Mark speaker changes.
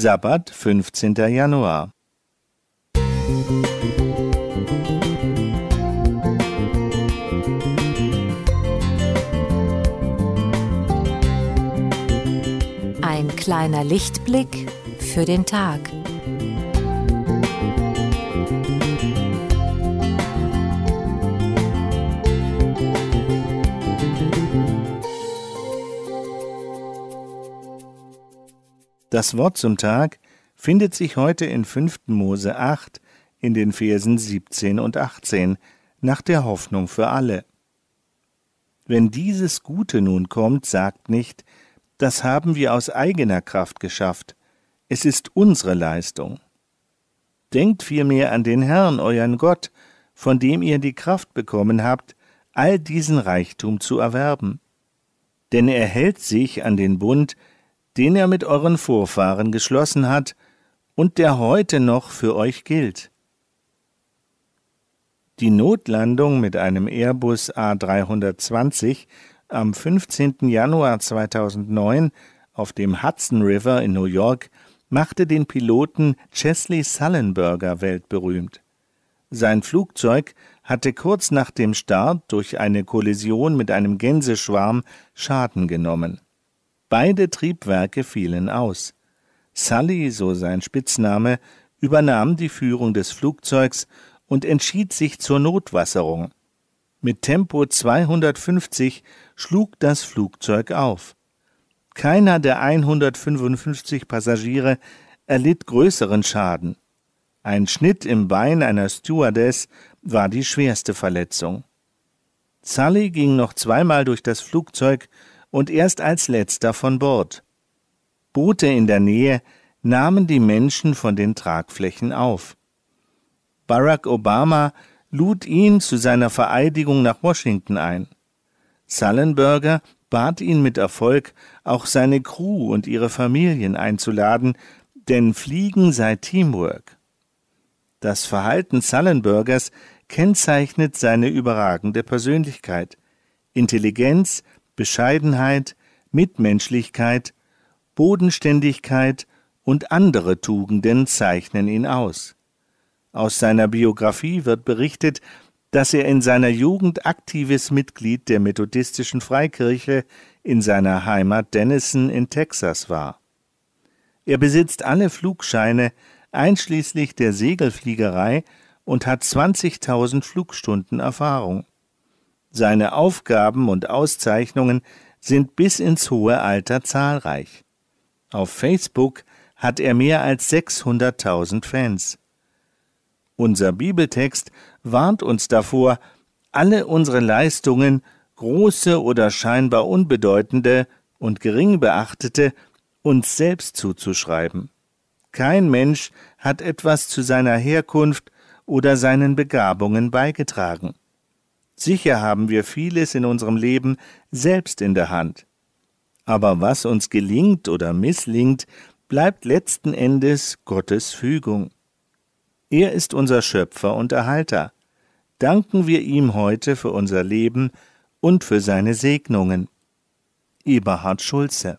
Speaker 1: Sabbat, 15. Januar.
Speaker 2: Ein kleiner Lichtblick für den Tag.
Speaker 1: Das Wort zum Tag findet sich heute in 5. Mose 8 in den Versen 17 und 18 nach der Hoffnung für alle. Wenn dieses Gute nun kommt, sagt nicht, das haben wir aus eigener Kraft geschafft, es ist unsere Leistung. Denkt vielmehr an den Herrn, euren Gott, von dem ihr die Kraft bekommen habt, all diesen Reichtum zu erwerben. Denn er hält sich an den Bund, den er mit euren Vorfahren geschlossen hat und der heute noch für euch gilt. Die Notlandung mit einem Airbus A320 am 15. Januar 2009 auf dem Hudson River in New York machte den Piloten Chesley Sullenberger weltberühmt. Sein Flugzeug hatte kurz nach dem Start durch eine Kollision mit einem Gänseschwarm Schaden genommen. Beide Triebwerke fielen aus. Sully, so sein Spitzname, übernahm die Führung des Flugzeugs und entschied sich zur Notwasserung. Mit Tempo 250 schlug das Flugzeug auf. Keiner der 155 Passagiere erlitt größeren Schaden. Ein Schnitt im Bein einer Stewardess war die schwerste Verletzung. Sully ging noch zweimal durch das Flugzeug und erst als letzter von Bord. Boote in der Nähe nahmen die Menschen von den Tragflächen auf. Barack Obama lud ihn zu seiner Vereidigung nach Washington ein. Sullenberger bat ihn mit Erfolg, auch seine Crew und ihre Familien einzuladen, denn Fliegen sei Teamwork. Das Verhalten Sullenbergers kennzeichnet seine überragende Persönlichkeit. Intelligenz, Bescheidenheit, Mitmenschlichkeit, Bodenständigkeit und andere Tugenden zeichnen ihn aus. Aus seiner Biografie wird berichtet, dass er in seiner Jugend aktives Mitglied der methodistischen Freikirche in seiner Heimat Denison in Texas war. Er besitzt alle Flugscheine, einschließlich der Segelfliegerei, und hat 20.000 Flugstunden Erfahrung. Seine Aufgaben und Auszeichnungen sind bis ins hohe Alter zahlreich. Auf Facebook hat er mehr als 600.000 Fans. Unser Bibeltext warnt uns davor, alle unsere Leistungen, große oder scheinbar unbedeutende und gering beachtete, uns selbst zuzuschreiben. Kein Mensch hat etwas zu seiner Herkunft oder seinen Begabungen beigetragen. Sicher haben wir vieles in unserem Leben selbst in der Hand. Aber was uns gelingt oder misslingt, bleibt letzten Endes Gottes Fügung. Er ist unser Schöpfer und Erhalter. Danken wir ihm heute für unser Leben und für seine Segnungen. Eberhard Schulze